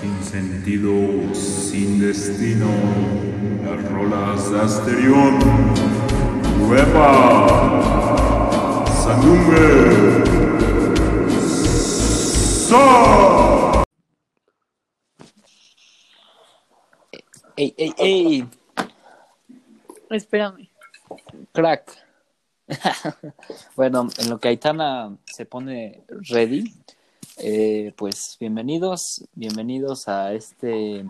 sin sentido, sin destino, las rolas de Asterión, Nueva, Sandungue, Sa. ¡Ey, ey, ey! Espérame. Crack. bueno, en lo que Aitana se pone ready, eh, pues bienvenidos, bienvenidos a este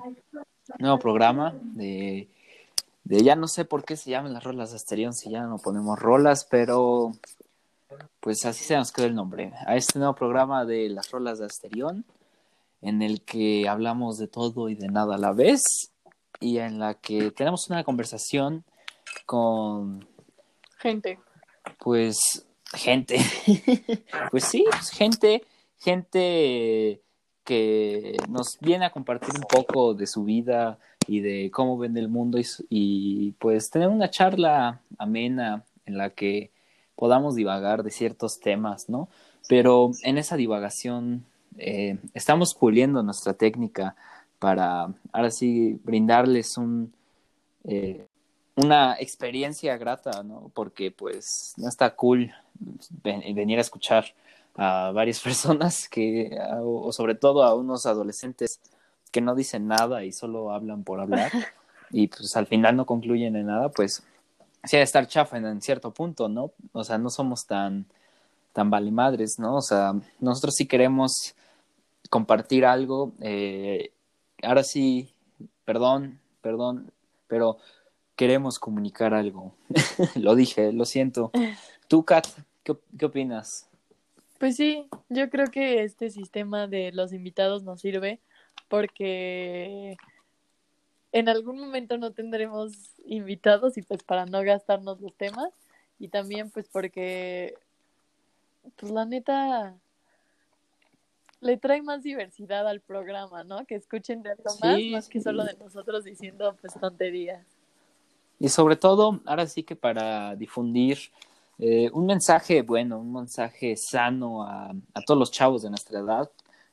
nuevo programa de, de ya no sé por qué se llaman las rolas de Asterión si ya no ponemos rolas, pero pues así se nos quedó el nombre. A este nuevo programa de las rolas de Asterión, en el que hablamos de todo y de nada a la vez, y en la que tenemos una conversación con Gente. pues gente, pues sí, pues, gente, gente que nos viene a compartir un poco de su vida y de cómo ven el mundo y, pues tener una charla amena en la que podamos divagar de ciertos temas, ¿no? Pero en esa divagación eh, estamos puliendo nuestra técnica para ahora sí brindarles un eh, una experiencia grata, ¿no? Porque pues no está cool ven- venir a escuchar a varias personas que, o sobre todo a unos adolescentes que no dicen nada y solo hablan por hablar y pues al final no concluyen en nada, pues sí ha de estar chafa en, en cierto punto, ¿no? O sea, no somos tan, tan valemadres, ¿no? O sea, nosotros sí queremos compartir algo, eh, ahora sí, perdón, perdón, pero queremos comunicar algo. lo dije, lo siento. Tú, Kat, ¿qué, qué opinas? Pues sí, yo creo que este sistema de los invitados nos sirve porque en algún momento no tendremos invitados y pues para no gastarnos los temas y también pues porque pues la neta le trae más diversidad al programa, ¿no? Que escuchen de algo más Sí, más que sí. solo de nosotros diciendo pues tonterías. Y sobre todo, ahora sí que para difundir eh, un mensaje bueno, un mensaje sano a, a todos los chavos de nuestra edad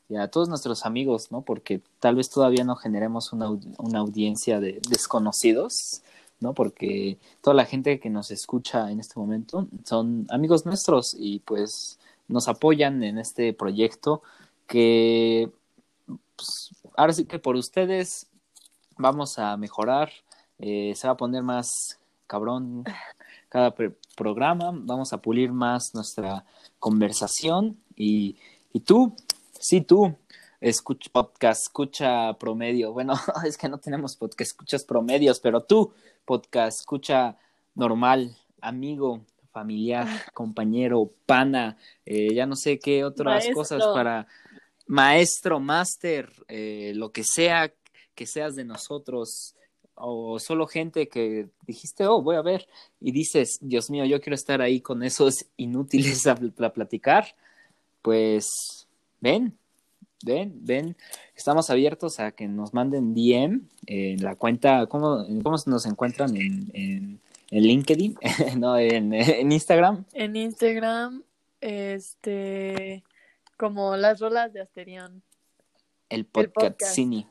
y a todos nuestros amigos, ¿no? Porque tal vez todavía no generemos una, una audiencia de desconocidos, ¿no? Porque toda la gente que nos escucha en este momento son amigos nuestros y pues nos apoyan en este proyecto que pues, ahora sí que por ustedes vamos a mejorar, eh, se va a poner más cabrón cada programa, vamos a pulir más nuestra conversación. Y, y tú, sí tú, escucha podcast, escucha promedio, bueno, es que no tenemos podcast, escuchas promedios, pero tú, podcast, escucha normal, amigo, familiar, compañero, pana, eh, ya no sé qué otras Maestro. cosas para maestro, máster, eh, lo que sea que seas de nosotros, o solo gente que dijiste, oh, voy a ver, y dices, Dios mío, yo quiero estar ahí con esos inútiles a, pl- a platicar, pues ven, ven, ven, estamos abiertos a que nos manden DM en la cuenta, ¿cómo, cómo nos encuentran en, en, en LinkedIn? no, en, en Instagram. En Instagram, este, como las rolas de Asterión. el podcast, podcast. Cine,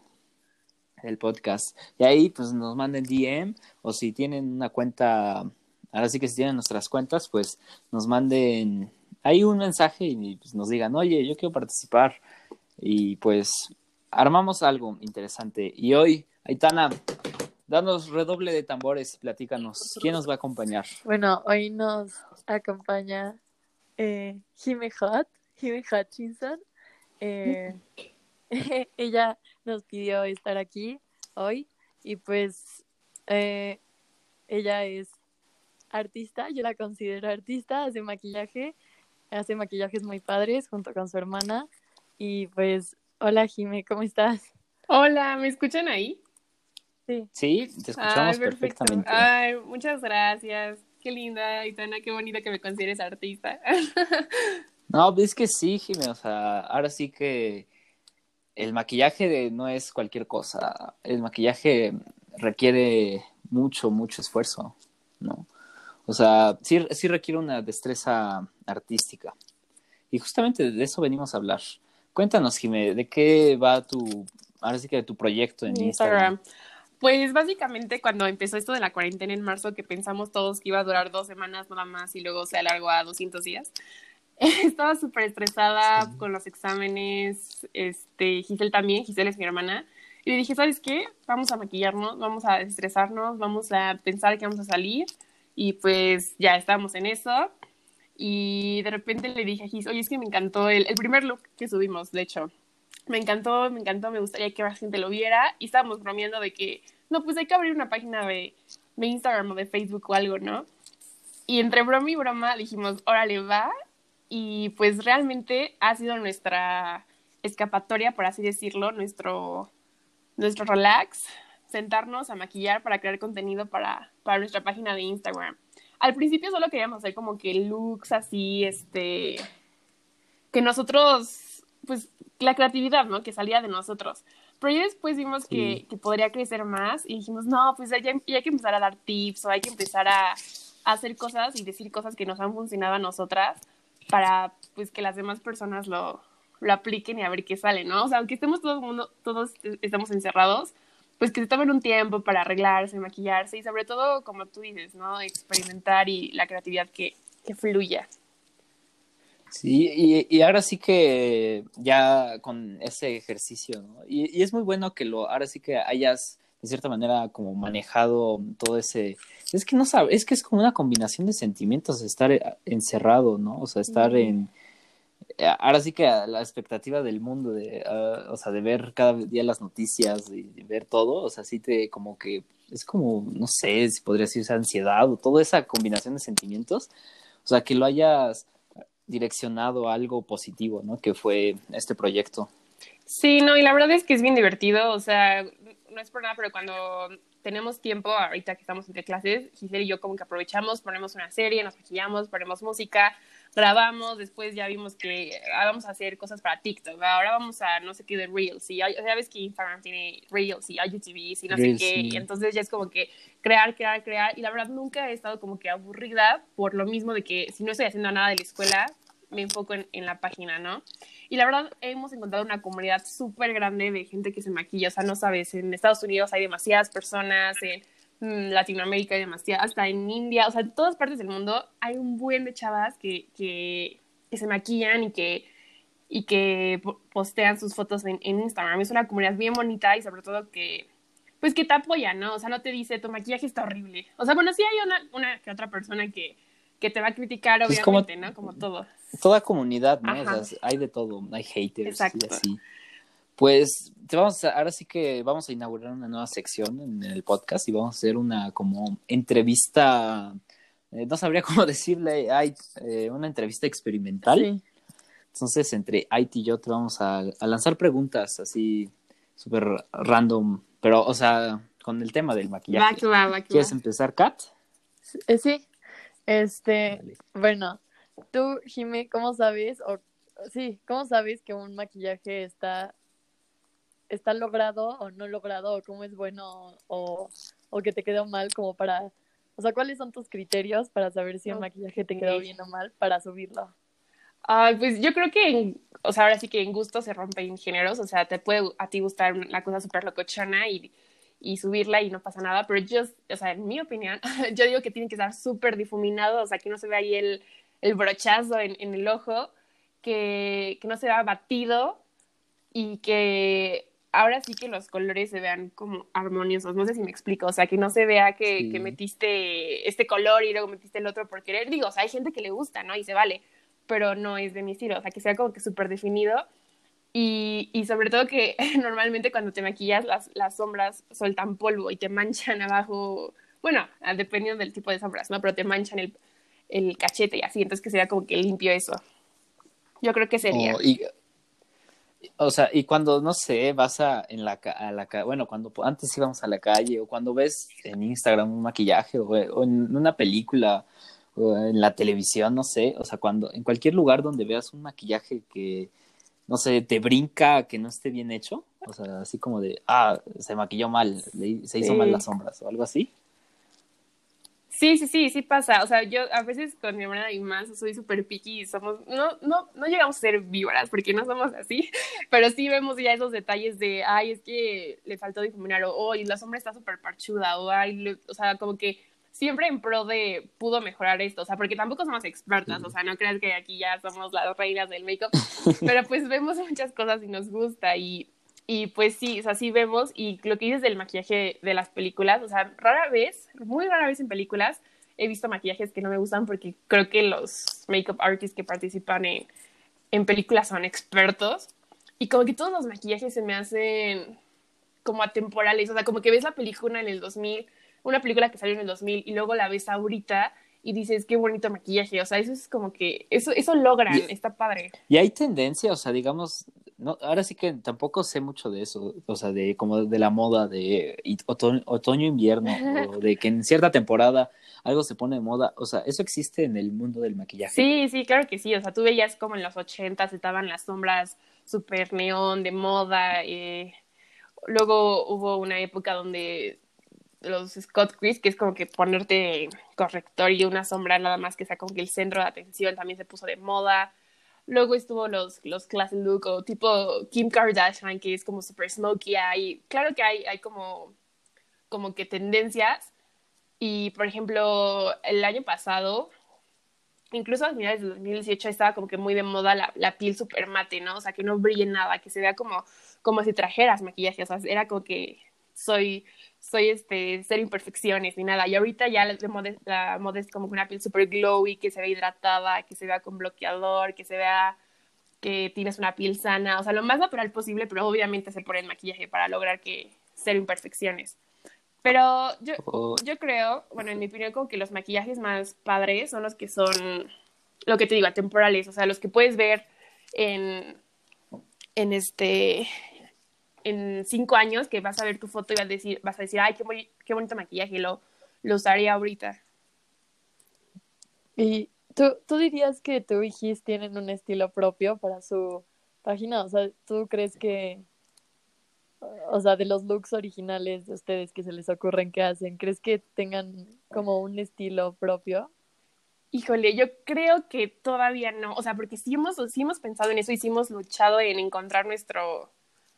el podcast. Y ahí pues nos manden DM o si tienen una cuenta, ahora sí que si tienen nuestras cuentas, pues nos manden ahí un mensaje y pues, nos digan, oye, yo quiero participar. Y pues armamos algo interesante. Y hoy, Aitana, danos redoble de tambores y platícanos, ¿quién nos va a acompañar? Bueno, hoy nos acompaña eh, Jime Hot, Hutchinson. Eh, ella nos pidió estar aquí hoy y pues eh, ella es artista, yo la considero artista, hace maquillaje, hace maquillajes muy padres junto con su hermana y pues hola Jime, ¿cómo estás? Hola, ¿me escuchan ahí? Sí, Sí, te escuchamos Ay, perfectamente. Ay, muchas gracias. Qué linda, Aitana, qué bonita que me consideres artista. No, es que sí, Jimé, o sea, ahora sí que el maquillaje no es cualquier cosa. El maquillaje requiere mucho, mucho esfuerzo, ¿no? O sea, sí, sí requiere una destreza artística. Y justamente de eso venimos a hablar. Cuéntanos, Jimé, ¿de qué va tu ahora sí que de tu proyecto en Instagram. Instagram. Pues básicamente cuando empezó esto de la cuarentena en marzo, que pensamos todos que iba a durar dos semanas nada más y luego se alargó a 200 días, estaba súper estresada con los exámenes, este, Giselle también, Giselle es mi hermana, y le dije, ¿sabes qué? Vamos a maquillarnos, vamos a estresarnos, vamos a pensar que vamos a salir, y pues ya estábamos en eso, y de repente le dije a Gis, oye, es que me encantó el, el primer look que subimos, de hecho, me encantó, me encantó, me gustaría que más gente lo viera, y estábamos bromeando de que, no, pues hay que abrir una página de, de Instagram o de Facebook o algo, ¿no? Y entre broma y broma dijimos, órale, va, y pues realmente ha sido nuestra escapatoria, por así decirlo, nuestro, nuestro relax, sentarnos a maquillar para crear contenido para, para nuestra página de Instagram. Al principio solo queríamos hacer como que looks así, este, que nosotros, pues la creatividad, ¿no? Que salía de nosotros. Pero ya después vimos Sí. que, que podría crecer más y dijimos, no, pues ya, ya hay que empezar a dar tips o hay que empezar a, a hacer cosas y decir cosas que nos han funcionado a nosotras para pues que las demás personas lo, lo apliquen y a ver qué sale, ¿no? O sea, aunque estemos todo mundo, todos estamos encerrados, pues que se tomen un tiempo para arreglarse, maquillarse y sobre todo, como tú dices, ¿no? Experimentar y la creatividad que, que fluya. Sí, y, y ahora sí que ya con ese ejercicio, ¿no? Y, y es muy bueno que lo, ahora sí que hayas de cierta manera como manejado todo ese, es que no sabes, es que es como una combinación de sentimientos estar eh, encerrado, ¿no? O sea, estar en, eh, ahora sí que a la expectativa del mundo, de, ah, o sea, de ver cada día las noticias, de ver todo, o sea, sí te como que, es como, no sé, si podría decirse ansiedad o toda esa combinación de sentimientos, o sea, que lo hayas direccionado a algo positivo, ¿no? Que fue este proyecto. Sí, no, y la verdad es que es bien divertido, o sea, no es por nada, pero cuando tenemos tiempo, ahorita que estamos entre clases, Giselle y yo como que aprovechamos, ponemos una serie, nos maquillamos, ponemos música, grabamos, después ya vimos que ah, vamos a hacer cosas para TikTok, ahora vamos a no sé qué de Reels, y sea, ves que Instagram tiene Reels y IGTV y no Reels, sé qué, sí. y entonces ya es como que crear, crear, crear, y la verdad nunca he estado como que aburrida por lo mismo de que si no estoy haciendo nada de la escuela, me enfoco en, en la página, ¿no? Y la verdad, hemos encontrado una comunidad súper grande de gente que se maquilla. O sea, no sabes, en Estados Unidos hay demasiadas personas, en mm, Latinoamérica hay demasiadas, hasta en India, o sea, en todas partes del mundo hay un buen de chavas que, que, que se maquillan y que, y que po- postean sus fotos en, en Instagram. Es una comunidad bien bonita y sobre todo que, pues que te apoya, ¿no? O sea, no te dice, tu maquillaje está horrible. O sea, bueno, sí hay una, una que otra persona que, que te va a criticar, Es como- obviamente, ¿no? Como todo. Toda comunidad, ¿no? Ajá. O sea, hay de todo, hay haters Exacto. y así. Pues te vamos a, ahora sí que vamos a inaugurar una nueva sección en el podcast y vamos a hacer una como entrevista, eh, no sabría cómo decirle, hay eh, una entrevista experimental. Sí. Entonces, entre Ait y yo te vamos a, a lanzar preguntas así súper random, pero, o sea, con el tema del Va maquillaje. que va, va que ¿Quieres va. empezar, Kat? Eh, sí. Este, Dale. bueno, tú, Jimé, ¿cómo sabes? O, sí, ¿cómo sabes que un maquillaje está, está logrado o no logrado? O cómo es bueno o, o que te quedó mal como para... O sea, ¿cuáles son tus criterios para saber si un maquillaje te quedó bien o mal para subirlo? Ay, pues yo creo que, en- o sea, ahora sí que en gusto se rompen géneros, o sea, te puede a ti gustar la cosa súper locochona y, y subirla y no pasa nada, pero yo, o sea, en mi opinión, yo digo que tiene que estar súper difuminado, o sea, que no se vea ahí el, el brochazo en, en el ojo, que, que no se vea batido y que ahora sí que los colores se vean como armoniosos, no sé si me explico, o sea, que no se vea que, Sí. que metiste este color y luego metiste el otro por querer, digo, o sea, hay gente que le gusta, ¿no? Y se vale, pero no es de mi estilo, o sea, que sea como que súper definido y, y sobre todo que normalmente cuando te maquillas las, las sombras sueltan polvo y te manchan abajo, bueno, dependiendo del tipo de sombras, ¿no? Pero te manchan el, el cachete y así, entonces que sea como que limpio eso. Yo creo que sería. O, y, o sea, y cuando, no sé, vas a, en la, a la bueno, cuando antes íbamos a la calle o cuando ves en Instagram un maquillaje o, o en una película o en la televisión, no sé, o sea, cuando en cualquier lugar donde veas un maquillaje que, no sé, te brinca que no esté bien hecho, o sea, así como de, ah, se maquilló mal, le- se hizo Sí. mal las sombras o algo así. Sí, sí, sí, sí pasa. O sea, yo a veces con mi hermana y más soy súper picky y somos, no, no, no llegamos a ser víboras porque no somos así, pero sí vemos ya esos detalles de, ay, es que le faltó difuminar o, oh, y la sombra está súper parchuda o, ay, le- o sea, como que siempre en pro de pudo mejorar esto, o sea, porque tampoco somos expertas, o sea, no creas que aquí ya somos las reinas del make-up, pero pues vemos muchas cosas y nos gusta y, y pues sí, o sea, sí vemos y lo que dices del maquillaje de las películas, o sea, rara vez, muy rara vez en películas he visto maquillajes que no me gustan porque creo que los make-up artists que participan en, en películas son expertos y como que todos los maquillajes se me hacen como atemporales, o sea, como que ves la película en el 2000, una película que salió en el 2000 y luego la ves ahorita y dices, qué bonito maquillaje, o sea, eso es como que, eso, eso logran, Y- está padre. Y hay tendencia, o sea, digamos, no, ahora sí que tampoco sé mucho de eso, o sea, de como de la moda de otoño invierno, o de que en cierta temporada algo se pone de moda, o sea, eso existe en el mundo del maquillaje. Sí, sí, claro que sí. O sea, tú veías como en los ochentas estaban las sombras super neón de moda. eh, Luego hubo una época donde los Scott Chris, que es como que ponerte corrector y una sombra nada más que sea como que el centro de atención también se puso de moda. Luego estuvo los, los classy look o tipo Kim Kardashian, que es como super smokey. Hay, claro que hay, hay como, como que tendencias. Y por ejemplo, el año pasado incluso a finales del 2018 estaba como que muy de moda la, la piel súper mate, ¿no? O sea, que no brille nada, que se vea como, como si trajeras maquillaje, o sea, era como que soy, soy este, cero imperfecciones ni nada. Y ahorita ya la, de moda, la moda es como una piel súper glowy, que se ve hidratada, que se vea con bloqueador, que se vea que tienes una piel sana, o sea, lo más natural posible, pero obviamente se pone el maquillaje para lograr que cero imperfecciones. Pero yo, O- yo creo, bueno, en mi opinión, como que los maquillajes más padres son los que son, lo que te digo, atemporales, o sea, los que puedes ver en, en este, en cinco años, que vas a ver tu foto y vas a decir, vas a decir, ay, qué, boni- qué bonito maquillaje, lo, lo usaría ahorita. ¿Y tú, tú dirías que tú y Gis tienen un estilo propio para su página? O sea, ¿tú crees que, o sea, de los looks originales de ustedes que se les ocurren que hacen, ¿crees que tengan como un estilo propio? Híjole, yo creo que todavía no, o sea, porque sí hemos, sí hemos pensado en eso y sí hemos luchado en encontrar nuestro,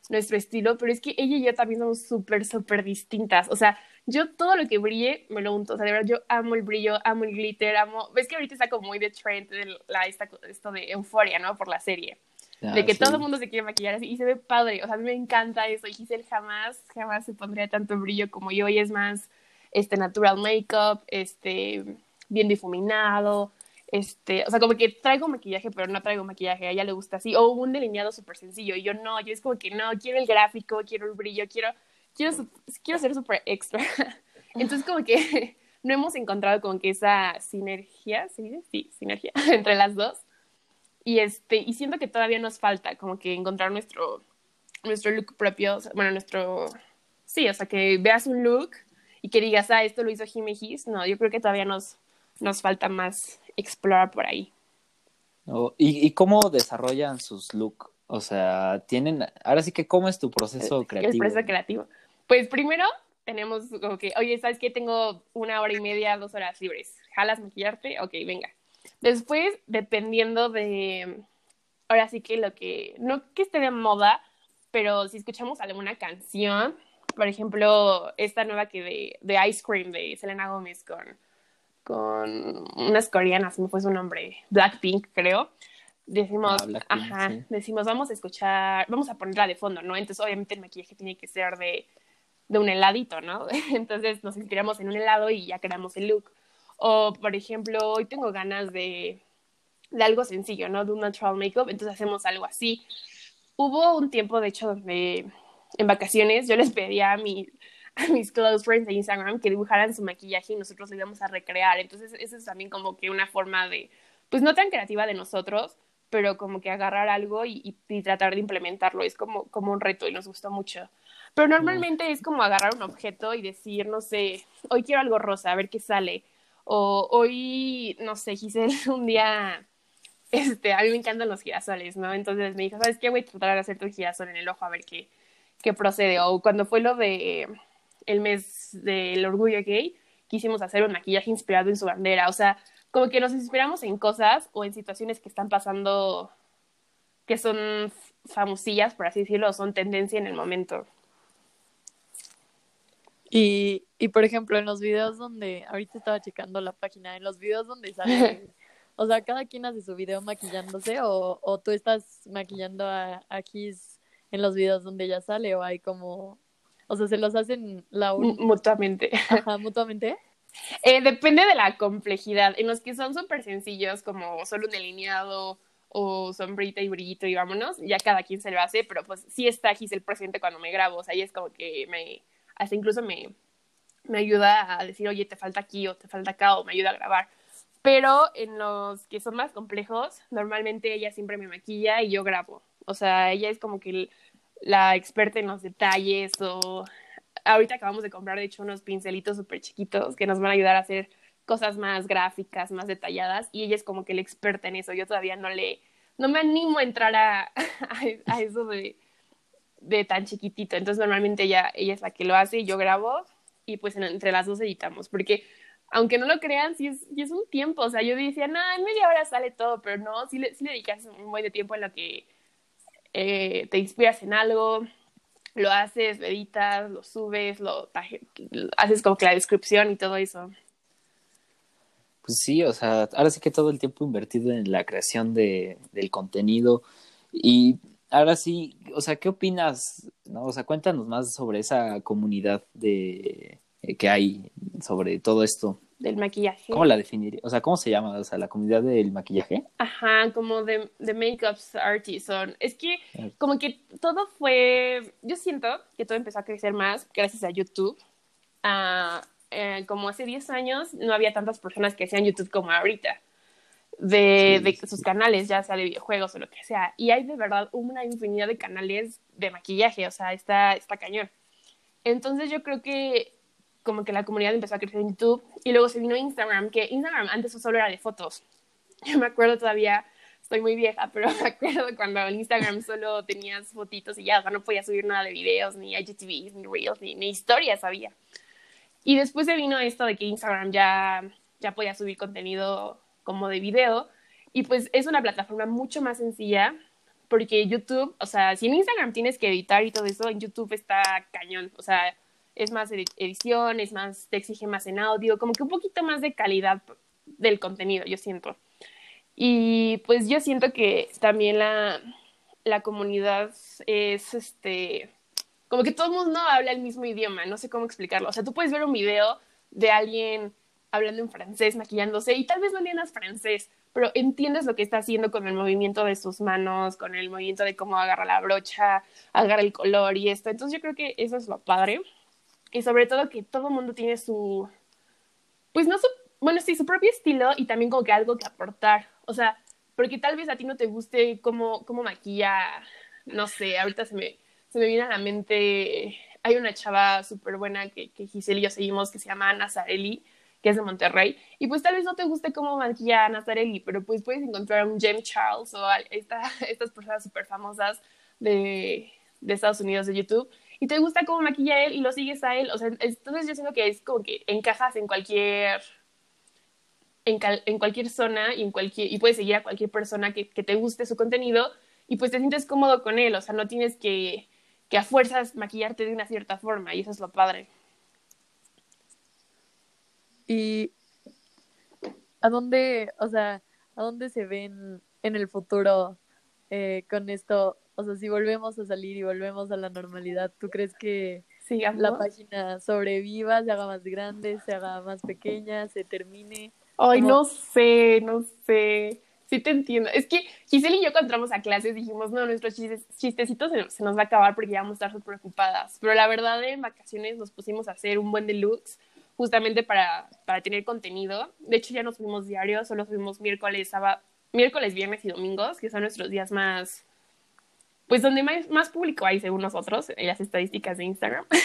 nuestro estilo, pero es que ella y yo también somos súper, súper distintas. O sea, yo todo lo que brille me lo unto. O sea, de verdad, yo amo el brillo, amo el glitter, amo. Ves que ahorita está como muy de trend de la, esta, esto de euforia, ¿no? Por la serie. Ah, de que sí. todo el mundo se quiere maquillar así y se ve padre. O sea, a mí me encanta eso. Y Giselle jamás, jamás se pondría tanto brillo como yo. Y es más, este, natural makeup, este, bien difuminado. Este, o sea, como que traigo maquillaje, pero no traigo maquillaje, a ella le gusta así, o un delineado súper sencillo, y yo no, yo es como que no, quiero el gráfico, quiero el brillo, quiero, quiero, quiero ser súper extra. Entonces, como que no hemos encontrado como que esa sinergia, ¿sí? Sí, sinergia entre las dos. Y este, y siento que todavía nos falta como que encontrar nuestro, nuestro look propio, bueno, nuestro, sí, o sea, que veas un look y que digas, ah, esto lo hizo Jimmy Gis. No, yo creo que todavía nos, nos falta más explorar por ahí. ¿Y, ¿Y cómo desarrollan sus looks? O sea, tienen, ahora sí que, ¿cómo es tu proceso El creativo? proceso creativo. Pues primero tenemos como que, oye, ¿sabes qué? Tengo una hora y media, dos horas libres. ¿Jalas maquillarte? Ok, venga. Después, dependiendo de, ahora sí que lo que, no que esté de moda, pero si escuchamos alguna canción, por ejemplo, esta nueva que de, de Ice Cream de Selena Gómez con, con unas coreanas, me fue su nombre, Blackpink, creo. Decimos, Ah, Blackpink, ajá, sí. decimos, vamos a escuchar, vamos a ponerla de fondo, ¿no? Entonces, obviamente, el maquillaje tiene que ser de, de un heladito, ¿no? Entonces, nos inspiramos en un helado y ya creamos el look. O, por ejemplo, hoy tengo ganas de, de algo sencillo, ¿no? De un natural makeup, entonces hacemos algo así. Hubo un tiempo, de hecho, donde en vacaciones yo les pedía a, mi, a mis close friends de Instagram que dibujaran su maquillaje y nosotros lo íbamos a recrear. Entonces, eso es también como que una forma de, pues no tan creativa de nosotros, pero como que agarrar algo y, y- y tratar de implementarlo. Es como, como un reto y nos gustó mucho. Pero normalmente es como agarrar un objeto y decir, no sé, hoy quiero algo rosa, a ver qué sale. O hoy, no sé, Giselle, un día, este, a mí me encantan los girasoles, ¿no? Entonces me dijo, ¿sabes qué? Voy a tratar de hacerte un girasol en el ojo a ver qué, qué procede. O cuando fue lo de el mes del orgullo gay, quisimos hacer un maquillaje inspirado en su bandera. O sea, como que nos inspiramos en cosas o en situaciones que están pasando que son famosillas, por así decirlo, o son tendencia en el momento. Y, y por ejemplo, en los videos donde, ahorita estaba checando la página, en los videos donde sale, o sea, cada quien hace su video maquillándose o, o tú estás maquillando a, a Kiss en los videos donde ella sale o hay como, o sea, se los hacen la mutuamente. Ajá, mutuamente. Eh, depende de la complejidad. En los que son súper sencillos, como solo un delineado o sombrita y brillito y vámonos, ya cada quien se lo hace, pero pues sí está el presente cuando me grabo, o sea, y es como que me, hasta incluso me, me ayuda a decir, oye, te falta aquí o te falta acá, o me ayuda a grabar. Pero en los que son más complejos, normalmente ella siempre me maquilla y yo grabo. O sea, ella es como que la experta en los detalles o ahorita acabamos de comprar, de hecho, unos pincelitos súper chiquitos que nos van a ayudar a hacer cosas más gráficas, más detalladas, y ella es como que la experta en eso. Yo todavía no le, no me animo a entrar a, a, eso de, de, tan chiquitito. Entonces normalmente ella, ella es la que lo hace y yo grabo y pues entre las dos editamos, porque aunque no lo crean, sí es, sí es un tiempo. O sea, yo decía, no, en media hora sale todo, pero no, sí le, sí le dedicas un buen de tiempo en lo que eh, te inspiras en algo, lo haces, lo editas, lo subes, lo haces como que la descripción y todo eso. Pues sí, o sea, ahora sí que todo el tiempo invertido en la creación de, del contenido. Y ahora sí, o sea, ¿qué opinas? No? O sea, cuéntanos más sobre esa comunidad de eh, que hay sobre todo esto. Del maquillaje. ¿Cómo la definiría? O sea, ¿cómo se llama? O sea, la comunidad del maquillaje. Ajá, como de, de makeups artists. Es que como que todo fue, yo siento que todo empezó a crecer más gracias a YouTube. Uh, eh, como hace 10 años no había tantas personas que hacían YouTube como ahorita, de, de sus canales, ya sea de videojuegos o lo que sea. Y hay de verdad una infinidad de canales de maquillaje, o sea, está, está cañón. Entonces yo creo que como que la comunidad empezó a crecer en YouTube y luego se vino Instagram, que Instagram antes solo era de fotos. Yo me acuerdo todavía, estoy muy vieja, pero me acuerdo cuando en Instagram solo tenías fotitos y ya, o sea, no podías subir nada de videos, ni IGTVs, ni Reels, ni, ni historias había. Y después se vino esto de que Instagram ya, ya podía subir contenido como de video. Y pues es una plataforma mucho más sencilla porque YouTube, o sea, si en Instagram tienes que editar y todo eso, en YouTube está cañón. O sea, es más edición, es más, te exige más en audio, como que un poquito más de calidad del contenido, yo siento. Y pues yo siento que también la, la comunidad es este como que todo el mundo habla el mismo idioma, no sé cómo explicarlo. O sea, tú puedes ver un video de alguien hablando en francés, maquillándose, y tal vez no entiendas francés, pero entiendes lo que está haciendo con el movimiento de sus manos, con el movimiento de cómo agarra la brocha, agarra el color y esto. Entonces yo creo que eso es lo padre. Y sobre todo que todo mundo tiene su, pues no su, bueno, sí, su propio estilo y también como que algo que aportar. O sea, porque tal vez a ti no te guste cómo, cómo maquilla, no sé, ahorita se me, se me viene a la mente, hay una chava súper buena que, que Giselle y yo seguimos que se llama Nazarelli, que es de Monterrey, y pues tal vez no te guste cómo maquilla Nazarelli, pero pues puedes encontrar a un Jem Charles o a esta, estas personas súper famosas de, de Estados Unidos de YouTube, y te gusta cómo maquilla él y lo sigues a él, o sea, entonces yo siento que es como que encajas en cualquier... En, en cualquier zona y, en cualquier, y puedes seguir a cualquier persona que, que te guste su contenido y pues te sientes cómodo con él, o sea, no tienes que, que a fuerzas maquillarte de una cierta forma y eso es lo padre. ¿Y a dónde, o sea, a dónde se ven en el futuro eh, con esto? O sea, si volvemos a salir y volvemos a la normalidad, ¿tú crees que la página sobreviva, se haga más grande, se haga más pequeña, se termine? Ay, no sé, no sé. Sí te entiendo. Es que Giselle y yo cuando entramos a clases dijimos, no, nuestros chistecitos se, nos va a acabar porque ya vamos a estar súper preocupadas. Pero la verdad, en vacaciones nos pusimos a hacer un buen deluxe justamente para, para tener contenido. De hecho, ya no subimos diarios, solo subimos miércoles, sábado, miércoles, viernes y domingos, que son nuestros días más, pues donde más, más público hay según nosotros, en las estadísticas de Instagram.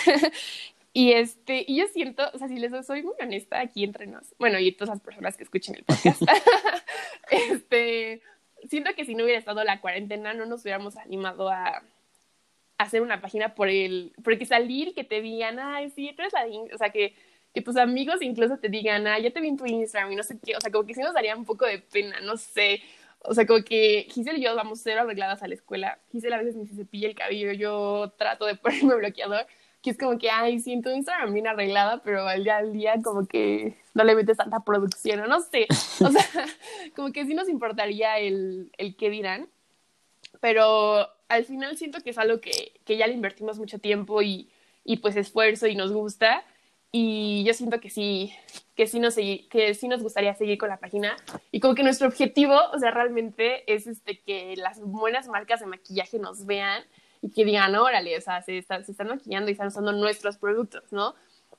Y este, y yo siento, o sea, si les soy muy honesta aquí entre nos, bueno, y todas las personas que escuchen el podcast, este, siento que si no hubiera estado la cuarentena, no nos hubiéramos animado a, hacer una página por el, porque salir, que te digan, ay, sí, tú eres la, o sea, que, y tus amigos incluso te digan, ah, ya te vi en tu Instagram y no sé qué, o sea, como que sí nos daría un poco de pena, no sé. O sea, como que Giselle y yo vamos ser arregladas a la escuela. Giselle a veces ni se cepilla el cabello, yo trato de ponerme bloqueador, que es como que, ay, sí, en tu Instagram bien arreglada, pero al día al día como que no le metes tanta producción, o no sé. O sea, como que sí nos importaría el, el qué dirán, pero al final siento que es algo que, que ya le invertimos mucho tiempo y, y pues esfuerzo y nos gusta y yo siento que sí, que sí, nos, que sí nos gustaría seguir con la página y como que nuestro objetivo, o sea, realmente es este, que las buenas marcas de maquillaje nos vean y que digan, órale, o sea, se, se están maquillando y están usando nuestros productos, ¿no?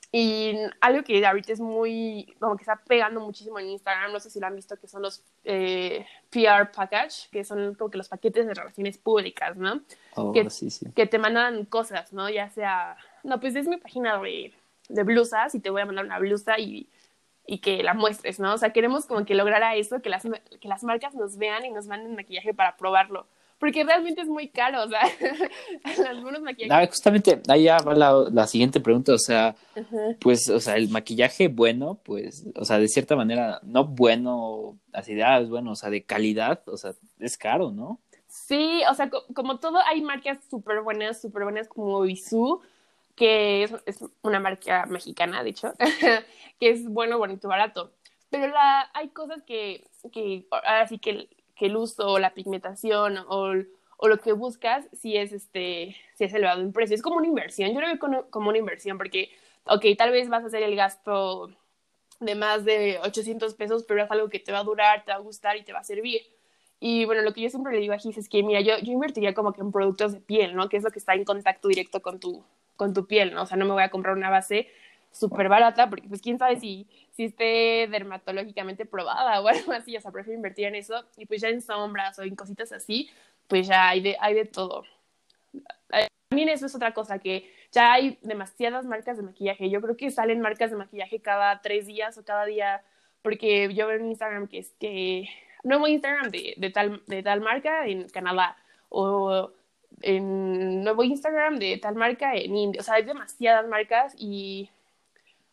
Y algo que ahorita es muy, como que está pegando muchísimo en Instagram, no sé si lo han visto, que son los eh, PR package, que son como que los paquetes de relaciones públicas, ¿no? Oh, que, sí, sí. que te mandan cosas, ¿no? Ya sea, no, pues es mi página de de blusas y te voy a mandar una blusa y, y que la muestres, ¿no? O sea, queremos como que lograr a eso, que las, que las marcas nos vean y nos manden maquillaje para probarlo. Porque realmente es muy caro, o sea, algunos maquillajes. Ah, justamente, ahí ya va la, la siguiente pregunta, o sea, pues, o sea, el maquillaje bueno, pues, o sea, de cierta manera, no bueno, así de, ah, es bueno, o sea, de calidad, o sea, es caro, ¿no? Sí, o sea, co como todo, hay marcas súper buenas, súper buenas como Bisú, que es, es, una marca mexicana, de hecho, que es bueno, bonito, barato. Pero la, hay cosas que, que así que, que el uso la pigmentación o, o, lo que buscas si es, este, si es elevado en precio. Es como una inversión. Yo lo veo como, como una inversión porque, ok, tal vez vas a hacer el gasto de más de 800 pesos, pero es algo que te va a durar, te va a gustar y te va a servir. Y bueno, lo que yo siempre le digo a Gis es que, mira, yo, yo invertiría como que en productos de piel, ¿no? Que es lo que está en contacto directo con tu, con tu piel, ¿no? O sea, no me voy a comprar una base súper barata porque pues quién sabe si, si esté dermatológicamente probada o algo así, o sea, prefiero invertir en eso y pues ya en sombras o en cositas así, pues ya hay de, hay de todo. También eso es otra cosa, que ya hay demasiadas marcas de maquillaje. Yo creo que salen marcas de maquillaje cada tres días o cada día, porque yo veo en Instagram que es que nuevo Instagram de, de, tal, de tal marca en Canadá o en nuevo Instagram de tal marca en India. O sea, hay demasiadas marcas y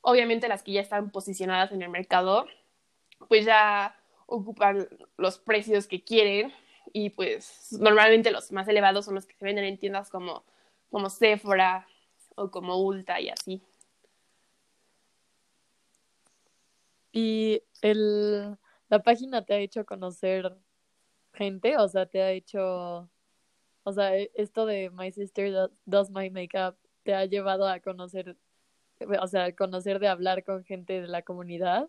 obviamente las que ya están posicionadas en el mercado, pues ya ocupan los precios que quieren y pues normalmente los más elevados son los que se venden en tiendas como, como Sephora o como Ulta y así. Y el, la página te ha hecho conocer gente, o sea, te ha hecho o sea, e, esto de My Sister Does My Makeup te ha llevado a conocer, o sea, conocer de hablar con gente de la comunidad.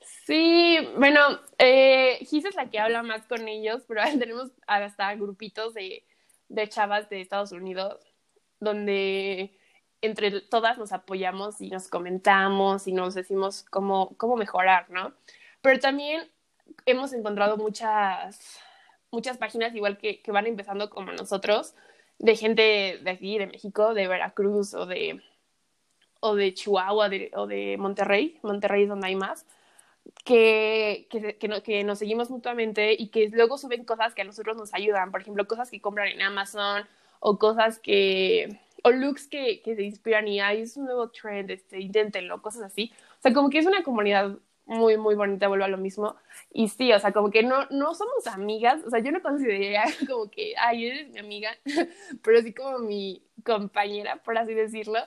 Sí, bueno, eh, es la que habla más con ellos, pero tenemos hasta grupitos de, de chavas de Estados Unidos donde entre todas nos apoyamos y nos comentamos y nos decimos cómo, cómo mejorar, ¿no? Pero también hemos encontrado muchas muchas páginas igual que, que van empezando como nosotros, de gente de aquí, de México, de Veracruz o de, o de Chihuahua de, o de Monterrey, Monterrey es donde hay más, que, que, que, no, que, nos seguimos mutuamente y que luego suben cosas que a nosotros nos ayudan, por ejemplo, cosas que compran en Amazon o cosas que, o looks que, que se inspiran y hay es un nuevo trend, este, inténtenlo, cosas así. O sea, como que es una comunidad muy, muy bonita, vuelvo a lo mismo. Y sí, o sea, como que no, no somos amigas, o sea, yo no consideraría como que, ay, eres mi amiga, pero sí como mi compañera, por así decirlo,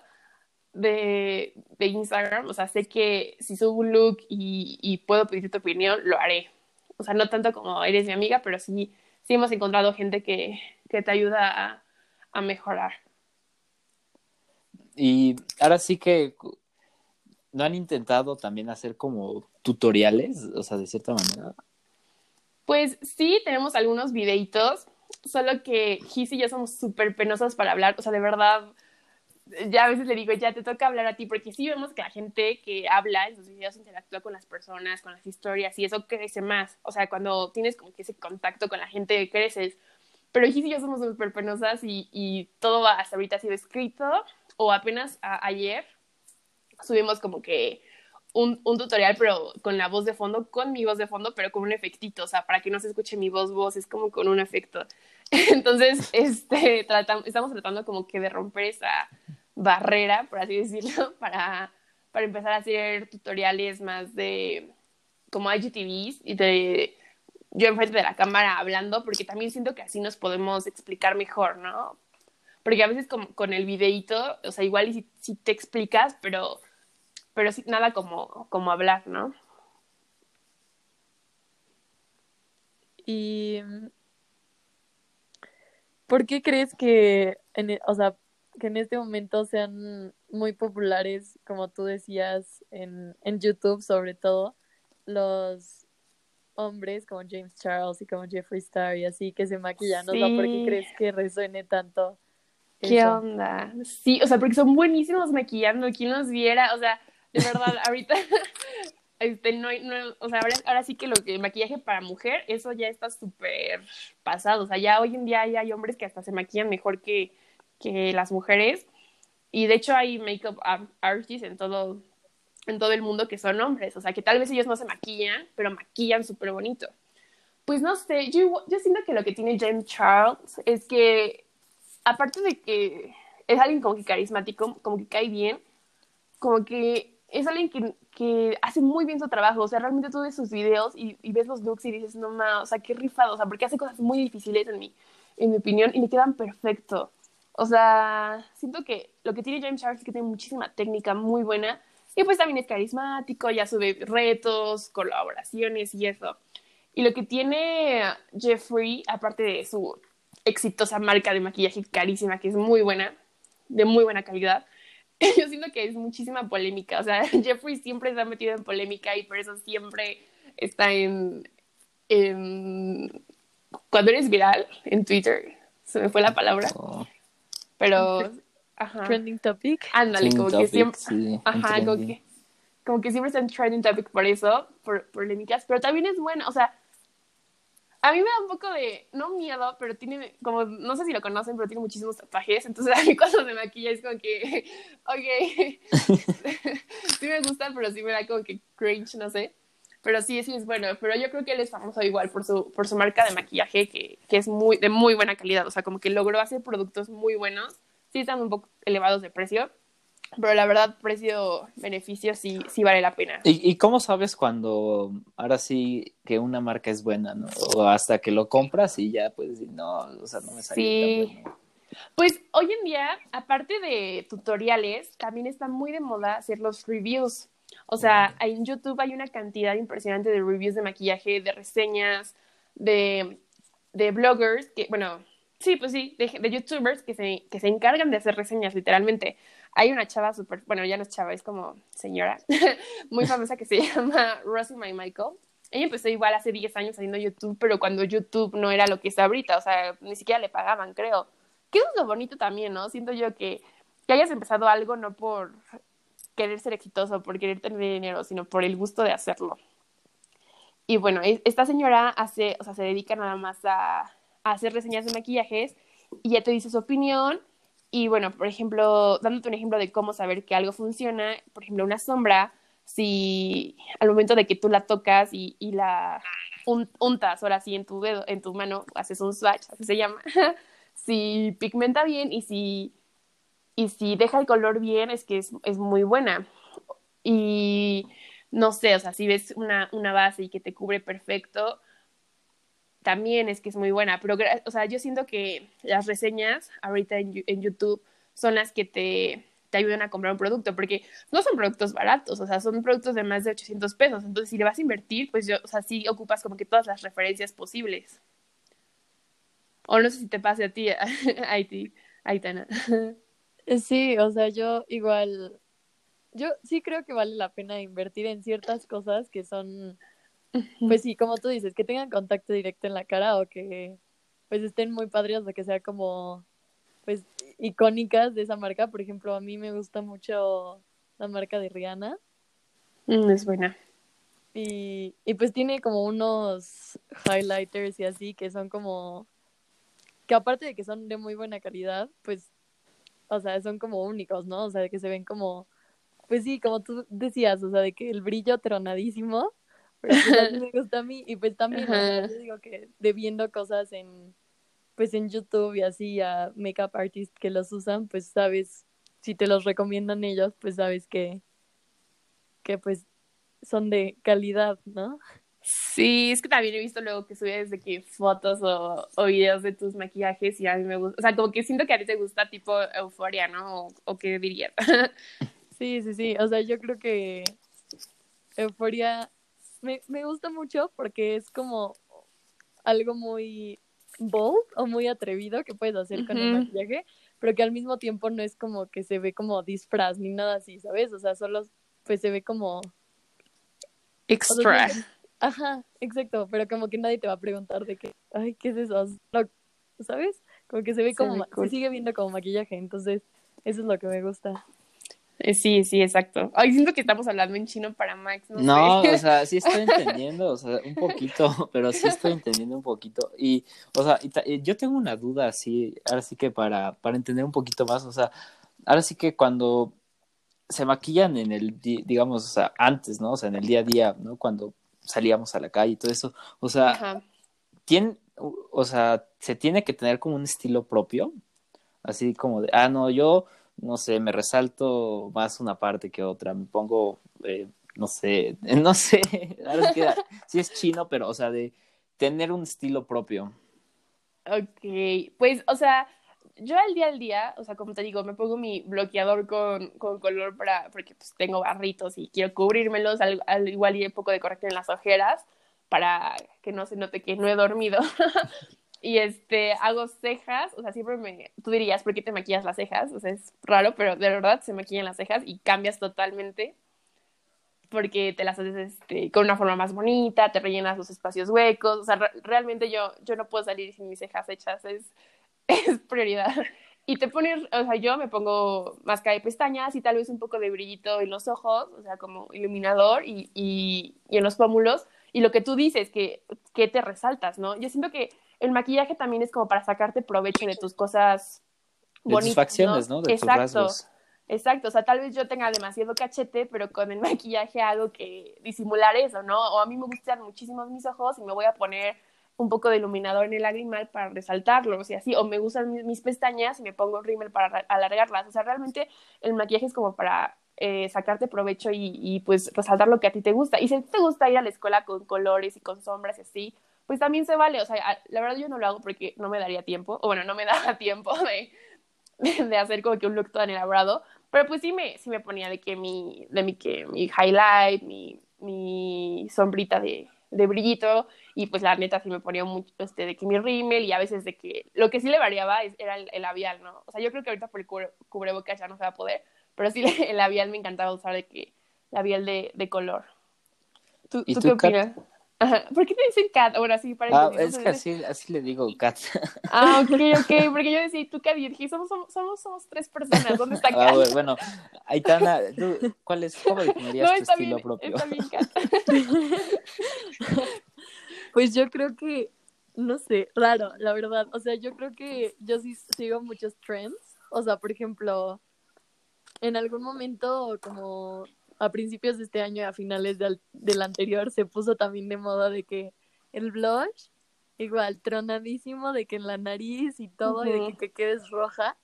de, de Instagram. O sea, sé que si subo un look y, y puedo pedir tu opinión, lo haré. O sea, no tanto como eres mi amiga, pero sí, sí hemos encontrado gente que, que te ayuda a, a mejorar. Y ahora sí que ¿No han intentado también hacer como tutoriales? O sea, de cierta manera. Pues sí, tenemos algunos videitos, solo que Gis y yo somos súper penosos para hablar. O sea, de verdad, ya a veces le digo, ya te toca hablar a ti, porque sí vemos que la gente que habla en sus videos interactúa con las personas, con las historias, y eso crece más. O sea, cuando tienes como que ese contacto con la gente, creces. Pero Gis y yo somos súper penosas y, y, todo hasta ahorita ha sido escrito, o apenas a, ayer subimos como que un, un, tutorial, pero con la voz de fondo, con mi voz de fondo, pero con un efectito, o sea, para que no se escuche mi voz, voz, es como con un efecto. Entonces, este, estamos tratando como que de romper esa barrera, por así decirlo, para, para empezar a hacer tutoriales más de como IGTVs y de yo enfrente de la cámara hablando, porque también siento que así nos podemos explicar mejor, ¿no? Porque a veces con, con el videíto, o sea, igual y si, te explicas, pero, pero sí, nada como, como hablar, ¿no? Y ¿por qué crees que en, e, o sea, que en este momento sean muy populares, como tú decías, en, en YouTube sobre todo, los hombres como James Charles y como Jeffree Star y así que se maquillan, ¿no? ¿por qué crees que resuene tanto? ¿Qué onda? Sí, o sea, porque son buenísimos maquillando, ¿quién los viera? O sea, de verdad, ahorita, este, no, no, o sea, ahora, ahora sí que lo que maquillaje para mujer, eso ya está súper pasado, o sea, ya hoy en día ya hay hombres que hasta se maquillan mejor que, que las mujeres, y de hecho hay makeup artists en todo, en todo el mundo que son hombres, o sea, que tal vez ellos no se maquillan, pero maquillan súper bonito. Pues no sé, yo, yo siento que lo que tiene James Charles es que, aparte de que es alguien como que carismático, como que cae bien, como que es alguien que, que hace muy bien su trabajo, o sea, realmente tú ves sus videos y, y ves los looks y dices, no más, o sea, qué rifado, o sea, porque hace cosas muy difíciles en mi, en mi opinión y le quedan perfecto. O sea, siento que lo que tiene James Charles es que tiene muchísima técnica muy buena y pues también es carismático, ya sube retos, colaboraciones y eso. Y lo que tiene Jeffrey, aparte de su exitosa marca de maquillaje carísima, que es muy buena, de muy buena calidad, yo siento que es muchísima polémica. O sea, Jeffrey siempre está metido en polémica y por eso siempre está en, en... Cuando eres viral en Twitter, se me fue la palabra. Oh. Pero Trending topic. Ándale, como que siempre. ajá, como que, como que siempre está en trending topic por eso, por polémicas, pero también es bueno, o sea, a mí me da un poco de, no miedo, pero tiene, como, no sé si lo conocen, pero tiene muchísimos tatuajes, entonces a mí cuando se maquilla es como que, ok, sí me gusta, pero sí me da como que cringe, no sé. Pero sí, sí es bueno, pero yo creo que él es famoso igual por su, por su marca de maquillaje, que, que es muy, de muy buena calidad, o sea, como que logró hacer productos muy buenos sí están un poco elevados de precio, pero la verdad, precio-beneficio sí, sí vale la pena. ¿Y, ¿Y, cómo sabes cuando ahora sí que una marca es buena, ¿no? O hasta que lo compras y ya puedes decir, no, o sea, no me salió sí. tan bueno. Pues hoy en día, aparte de tutoriales, también está muy de moda hacer los reviews. O sea, en YouTube hay una cantidad impresionante de reviews de maquillaje, de reseñas, de, de bloggers, que, bueno, Sí, pues sí, de, youtubers que se, que se encargan de hacer reseñas, literalmente. Hay una chava súper, bueno, ya no es chava, es como señora, muy famosa que se llama Rosie My Michael. Ella empezó igual hace 10 años haciendo YouTube, pero cuando YouTube no era lo que es ahorita, o sea, ni siquiera le pagaban, creo. Que eso es lo bonito también, ¿no? Siento yo que, que hayas empezado algo no por querer ser exitoso, por querer tener dinero, sino por el gusto de hacerlo. Y bueno, esta señora hace, o sea, se dedica nada más a hacer reseñas de maquillajes y ya te dice su opinión. Y bueno, por ejemplo, dándote un ejemplo de cómo saber que algo funciona, por ejemplo, una sombra, si al momento de que tú la tocas y, y la untas ahora sí en tu dedo, en tu mano, haces un swatch, así se llama, si pigmenta bien y si, y si deja el color bien, es que es, es muy buena. Y no sé, o sea, si ves una, una base y que te cubre perfecto, también es que es muy buena, pero, o sea, yo siento que las reseñas ahorita en, en YouTube son las que te, te ayudan a comprar un producto, porque no son productos baratos, o sea, son productos de más de 800 pesos, entonces si le vas a invertir, pues yo, o sea, sí ocupas como que todas las referencias posibles. O no sé si te pase a ti, a ti, Aitana. Sí, o sea, yo igual, yo sí creo que vale la pena invertir en ciertas cosas que son pues sí, como tú dices, que tengan contacto directo en la cara o que pues estén muy padres o que sea como pues icónicas de esa marca. Por ejemplo, a mí me gusta mucho la marca de Rihanna. Mm, es buena. Y, y pues tiene como unos highlighters y así que son como que aparte de que son de muy buena calidad, pues o sea, son como únicos, ¿no? O sea, que se ven como pues sí, como tú decías, o sea, de que el brillo tronadísimo pero pues me gusta a mí y pues también yo digo que de viendo cosas en pues en YouTube y así a makeup artists que los usan pues sabes si te los recomiendan ellos pues sabes que que pues son de calidad, ¿no? Sí, es que también he visto luego que subes de que fotos o, o videos de tus maquillajes y a mí me gusta, o sea, como que siento que a ti te gusta tipo euforia, ¿no? O, o qué dirías. Sí, sí, sí. O sea, yo creo que Euforia me, me gusta mucho porque es como algo muy bold o muy atrevido que puedes hacer con el maquillaje, pero que al mismo tiempo no es como que se ve como disfraz ni nada así, ¿sabes? O sea, solo pues se ve como... o Extra. sea, Ajá, exacto, pero como que nadie te va a preguntar de que, ay, ¿qué es eso? ¿Sabes? Como que se ve Se como, ve ma- cool. se sigue viendo como maquillaje, entonces eso es lo que me gusta. Eh, Sí, sí, exacto. Ay, siento que estamos hablando en chino para Max, no, No, sé. o sea, sí estoy entendiendo, o sea, un poquito, pero sí estoy entendiendo un poquito. Y, o sea, y y yo tengo una duda así, ahora sí que para, para entender un poquito más, o sea, ahora sí que cuando se maquillan en el, di- digamos, o sea, antes, ¿no? O sea, en el día a día, ¿no? Cuando salíamos a la calle y todo eso, o sea, Ajá. o sea, se tiene que tener como un estilo propio, así como de, ah, no, yo, no sé, me resalto más una parte que otra, me pongo, eh, no sé, no sé, sí es chino, pero, o sea, de tener un estilo propio. Ok, pues, o sea, yo al día al día, o sea, como te digo, me pongo mi bloqueador con, con color para, porque pues tengo barritos y quiero cubrírmelos, al, al igual y un poco de corrector en las ojeras, para que no se note que no he dormido. y este, hago cejas, o sea, siempre me, tú dirías, ¿por qué te maquillas las cejas? O sea, es raro, pero de verdad se maquillan las cejas y cambias totalmente porque te las haces este, con una forma más bonita, te rellenas los espacios huecos, o sea, re- realmente yo, yo no puedo salir sin mis cejas hechas, es, es prioridad. Y te pones, o sea, yo me pongo máscara de pestañas y tal vez un poco de brillito en los ojos, o sea, como iluminador y, y, y en los pómulos. Y lo que tú dices, que, que te resaltas, ¿no? Yo siento que el maquillaje también es como para sacarte provecho de tus cosas De bonitas, tus facciones, ¿no? De tus Exacto. rasgos. Exacto, o sea, tal vez yo tenga demasiado cachete, pero con el maquillaje hago que disimular eso, ¿no? O a mí me gustan muchísimo mis ojos y me voy a poner un poco de iluminador en el lagrimal para resaltarlos y así, o me gustan mis, mis pestañas y me pongo rímel para ra- alargarlas, o sea, realmente el maquillaje es como para eh, sacarte provecho y, y, pues resaltar lo que a ti te gusta. Y si a ti te gusta ir a la escuela con colores y con sombras y así, pues también se vale, o sea, la verdad yo no lo hago porque no me daría tiempo, o bueno, no me daba tiempo de, de hacer como que un look tan elaborado, pero pues sí me, sí me ponía de que mi, de mi, que mi highlight, mi, mi sombrita de, de brillito, y pues la neta sí me ponía mucho, este, de que mi rímel, y a veces de que, lo que sí le variaba es- era el, el labial, ¿no? O sea, yo creo que ahorita por el cubre, cubrebocas ya no se va a poder, pero sí el labial me encantaba usar de que, labial de, de color. ¿Tú, ¿Y ¿tú tú, qué Kat? Ajá. ¿Por qué te dicen Kat? Ahora sí, para Ah, es que así, así le digo, Kat. Ah, ok, ok, porque yo decía, ¿y tú qué? Y dije, somos, somos, somos, somos tres personas, ¿dónde está Ah, Kat? bueno, bueno, Aitana, ¿tú, ¿cuál es, cómo definirías no, tu está estilo bien, propio? está bien, Kat. Pues yo creo que, no sé, raro, la verdad. O sea, yo creo que yo sí sigo muchos trends. O sea, por ejemplo, en algún momento, como a principios de este año y a finales del, del anterior, se puso también de moda de que el blush, igual, tronadísimo, de que en la nariz y todo, y de que te quedes roja.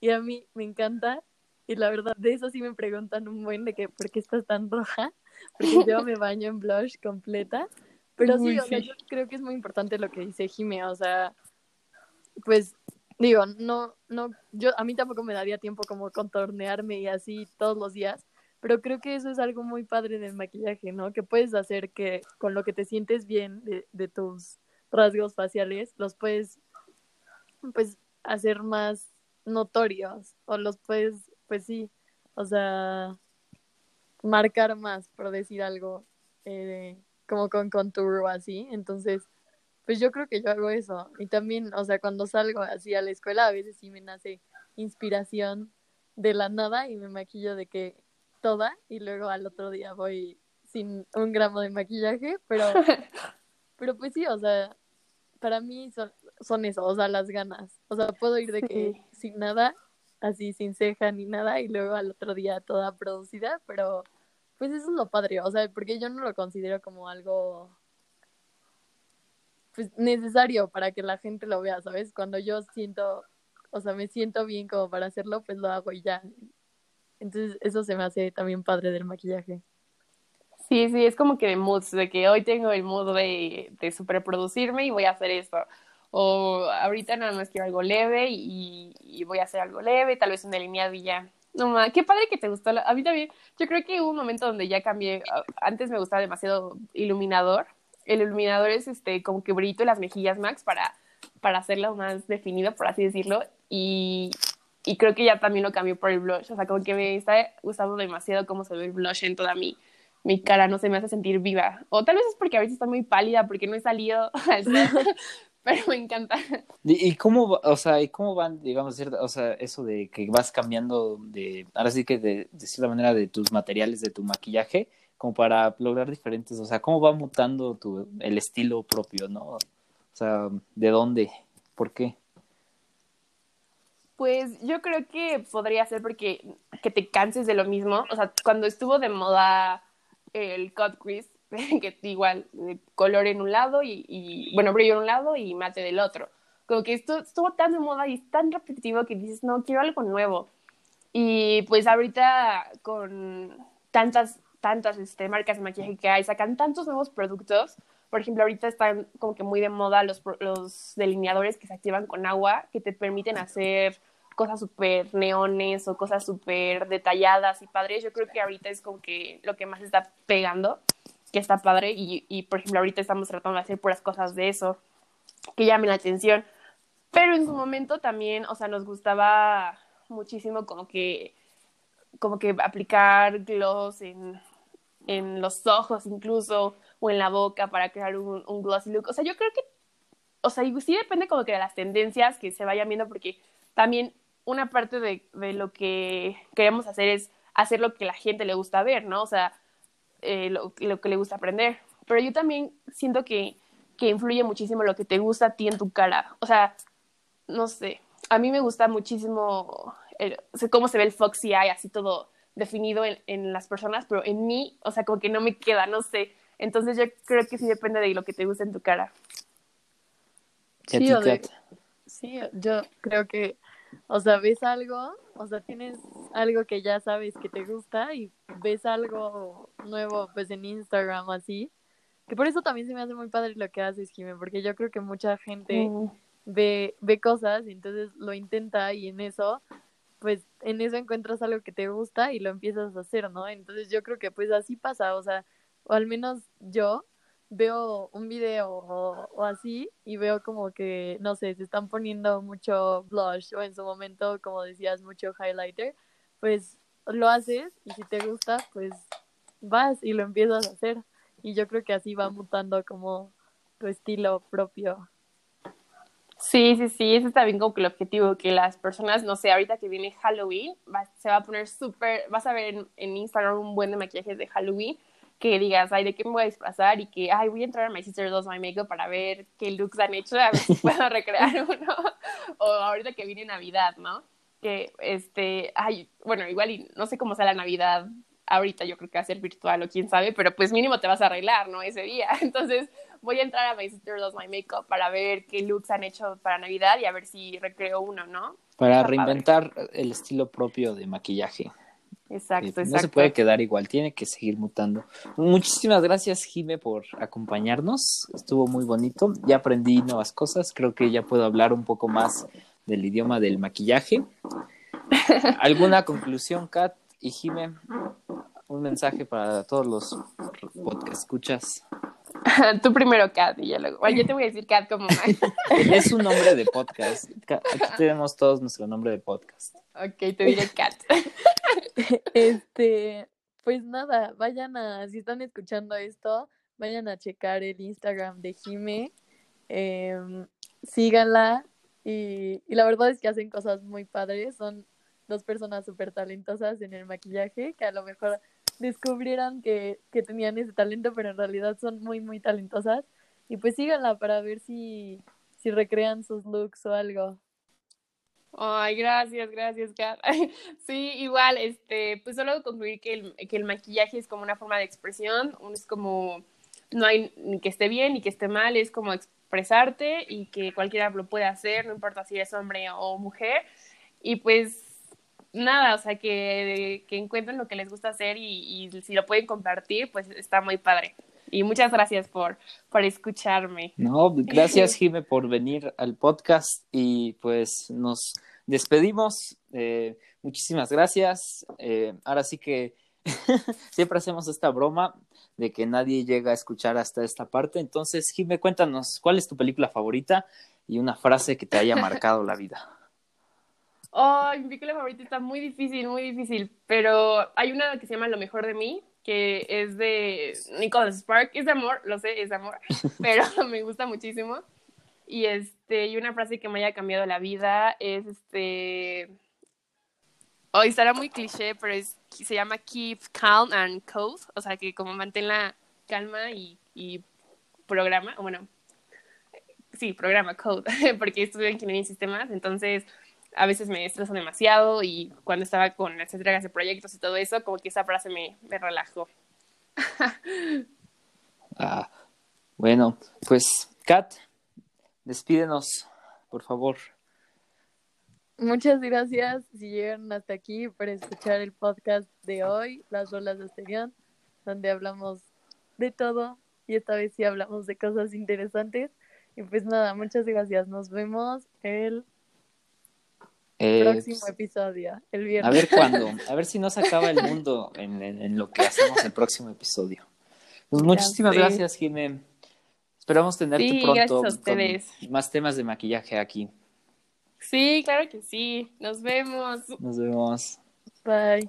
Y a mí me encanta. Y la verdad, de eso sí me preguntan un buen de que, ¿por qué estás tan roja? Porque yo me baño en blush completa. Pero sí, o sea, sí. yo creo que es muy importante lo que dice Jime, o sea, pues digo, no, no, yo a mí tampoco me daría tiempo como contornearme y así todos los días, pero creo que eso es algo muy padre del maquillaje, ¿no? Que puedes hacer que con lo que te sientes bien de, de tus rasgos faciales, los puedes, pues, hacer más notorios, o los puedes, pues sí, o sea, marcar más, por decir algo, eh, como con contour o así. Entonces, pues yo creo que yo hago eso. Y también, o sea, cuando salgo así a la escuela, a veces sí me nace inspiración de la nada y me maquillo de que toda y luego al otro día voy sin un gramo de maquillaje, pero, pero pues sí, o sea, para mí son, son eso, o sea, las ganas. O sea, puedo ir de que Sí. sin nada, así sin ceja ni nada, y luego al otro día toda producida, pero pues eso es lo padre, o sea, porque yo no lo considero como algo pues necesario para que la gente lo vea, ¿sabes? Cuando yo siento, o sea, me siento bien como para hacerlo, pues lo hago y ya. Entonces, eso se me hace también padre del maquillaje. Sí, sí, es como que de moods, de que hoy tengo el mood de, de superproducirme y voy a hacer esto. O ahorita nada más quiero algo leve y, voy a hacer algo leve, tal vez una línea y ya. No, ma, qué padre que te gustó. A mí también, yo creo que hubo un momento donde ya cambié. Antes me gustaba demasiado iluminador. El iluminador es este como que brillito en las mejillas, Max, para, para hacerlo más definido, por así decirlo. Y, y creo que ya también lo cambió por el blush. O sea, como que me está gustando demasiado cómo se ve el blush en toda mi, mi cara. No se me hace sentir viva. O tal vez es porque ahorita estoy muy pálida, porque no he salido al sol. Pero me encanta. ¿Y cómo, o sea, y cómo van, digamos, o sea, eso de que vas cambiando de, ahora sí que de, de cierta manera de tus materiales, de tu maquillaje, como para lograr diferentes, o sea, cómo va mutando tu, el estilo propio, ¿no? O sea, ¿de dónde? ¿Por qué? Pues yo creo que podría ser porque que te canses de lo mismo. O sea, cuando estuvo de moda el cut crease, que igual color en un lado y, y, bueno, brillo en un lado y mate del otro. Como que esto estuvo tan de moda y es tan repetitivo que dices, no, quiero algo nuevo. Y pues ahorita con tantas, tantas este, marcas de maquillaje que hay, sacan tantos nuevos productos. Por ejemplo, ahorita están como que muy de moda los, los delineadores que se activan con agua, que te permiten hacer cosas súper neones o cosas súper detalladas y padres. Yo creo que ahorita es como que lo que más está pegando, que está padre. Y, y por ejemplo, ahorita estamos tratando de hacer puras cosas de eso que llamen la atención. Pero en su momento también, o sea, nos gustaba muchísimo como que, como que aplicar gloss en, en los ojos incluso, o en la boca para crear un, un glossy look. O sea, yo creo que, o sea, sí depende como que de las tendencias que se vayan viendo, porque también una parte de, de lo que queremos hacer es hacer lo que la gente le gusta ver, ¿no? O sea, eh, lo, lo que le gusta aprender. Pero yo también siento que, que influye muchísimo lo que te gusta a ti en tu cara. O sea, no sé, a mí me gusta muchísimo el- cómo se ve el foxy eye, así todo definido en, en las personas, pero en mí, o sea, como que no me queda, no sé. Entonces yo creo que sí depende de lo que te gusta en tu cara. ¿Y a Sí, o de-? Sí, yo creo que, o sea, ves algo, o sea, tienes algo que ya sabes que te gusta y ves algo nuevo, pues en Instagram o así, que por eso también se me hace muy padre lo que haces, Jimé, porque yo creo que mucha gente Mm. ve, ve cosas y entonces lo intenta y en eso, pues en eso encuentras algo que te gusta y lo empiezas a hacer, ¿no? Entonces yo creo que pues así pasa, o sea, o al menos yo veo un video o, así y veo como que, no sé, se están poniendo mucho blush o en su momento, como decías, mucho highlighter, pues lo haces y si te gusta, pues vas y lo empiezas a hacer. Y yo creo que así va mutando como tu estilo propio. Sí, sí, sí, ese es también como que el objetivo, que las personas, no sé, ahorita que viene Halloween, va- se va a poner súper, vas a ver en, en Instagram un buen de maquillajes de Halloween, que digas, ay, ¿de qué me voy a disfrazar? Y que, ay, voy a entrar a My Sister Does My Makeup para ver qué looks han hecho, a ver si puedo recrear uno. o ahorita que viene Navidad, ¿no? Que, este, ay, bueno, igual y no sé cómo sea la Navidad ahorita, yo creo que va a ser virtual o quién sabe, pero pues mínimo te vas a arreglar, ¿no? Ese día. Entonces, voy a entrar a My Sister Does My Makeup para ver qué looks han hecho para Navidad y a ver si recreo uno, ¿no? Para Está padre. reinventar el estilo propio de maquillaje. Exacto, exacto. No se puede quedar igual, tiene que seguir mutando. Muchísimas gracias, Jime, por acompañarnos. Estuvo muy bonito. Ya aprendí nuevas cosas. Creo que ya puedo hablar un poco más del idioma del maquillaje. ¿Alguna conclusión, Kat y Jime? Un mensaje para todos los podcast escuchas. Tú primero, Kat, y ya luego. Bueno, yo te voy a decir Kat como. Es un nombre de podcast. Ca- Aquí tenemos todos nuestro nombre de podcast. ok, te diré Kat. Este, pues nada, vayan a, si están escuchando esto, vayan a checar el Instagram de Jime, em, síganla y, y la verdad es que hacen cosas muy padres, son dos personas súper talentosas en el maquillaje que a lo mejor descubrieron que, que tenían ese talento, pero en realidad son muy, muy talentosas y pues síganla para ver si, si recrean sus looks o algo. Ay, gracias, gracias, Kat. Sí, igual, este, pues solo concluir que el, que el maquillaje es como una forma de expresión, es como, no hay ni que esté bien ni que esté mal, es como expresarte y que cualquiera lo puede hacer, no importa si eres hombre o mujer. Y pues nada, o sea, que, que encuentren lo que les gusta hacer y si lo pueden compartir, pues está muy padre. Y muchas gracias por, por escucharme. No, gracias Jime por venir al podcast y pues nos despedimos. Eh, muchísimas gracias. Eh, ahora sí que siempre hacemos esta broma de que nadie llega a escuchar hasta esta parte. Entonces, Jime, cuéntanos, ¿cuál es tu película favorita y una frase que te haya marcado la vida? Oh, mi película favorita está muy difícil, muy difícil, pero hay una que se llama Lo mejor de mí, que es de Nicholas Spark. Es de amor, lo sé, es de amor, pero me gusta muchísimo. Y este, y una frase que me haya cambiado la vida es este. Hoy estará muy cliché, pero es, se llama Keep Calm and Code. O sea, que como mantén la calma y, y programa. Bueno, sí, programa, code, porque estudio ingeniería en sistemas. Entonces, a veces me estreso demasiado y cuando estaba con las entregas de proyectos y todo eso, como que esa frase me, me relajó. ah, bueno, pues Kat, despídenos, por favor. Muchas gracias si llegaron hasta aquí para escuchar el podcast de hoy, Las Olas de Asterión, donde hablamos de todo y esta vez sí hablamos de cosas interesantes. Y pues nada, muchas gracias. Nos vemos el Eh, próximo episodio, el viernes. a ver cuándo, a ver si no se acaba el mundo en, en- en lo que hacemos el próximo episodio. Pues muchísimas gracias, Jimé. Esperamos tenerte Sí, pronto gracias con más temas de maquillaje aquí. Sí, claro que sí. Nos vemos. Nos vemos. Bye.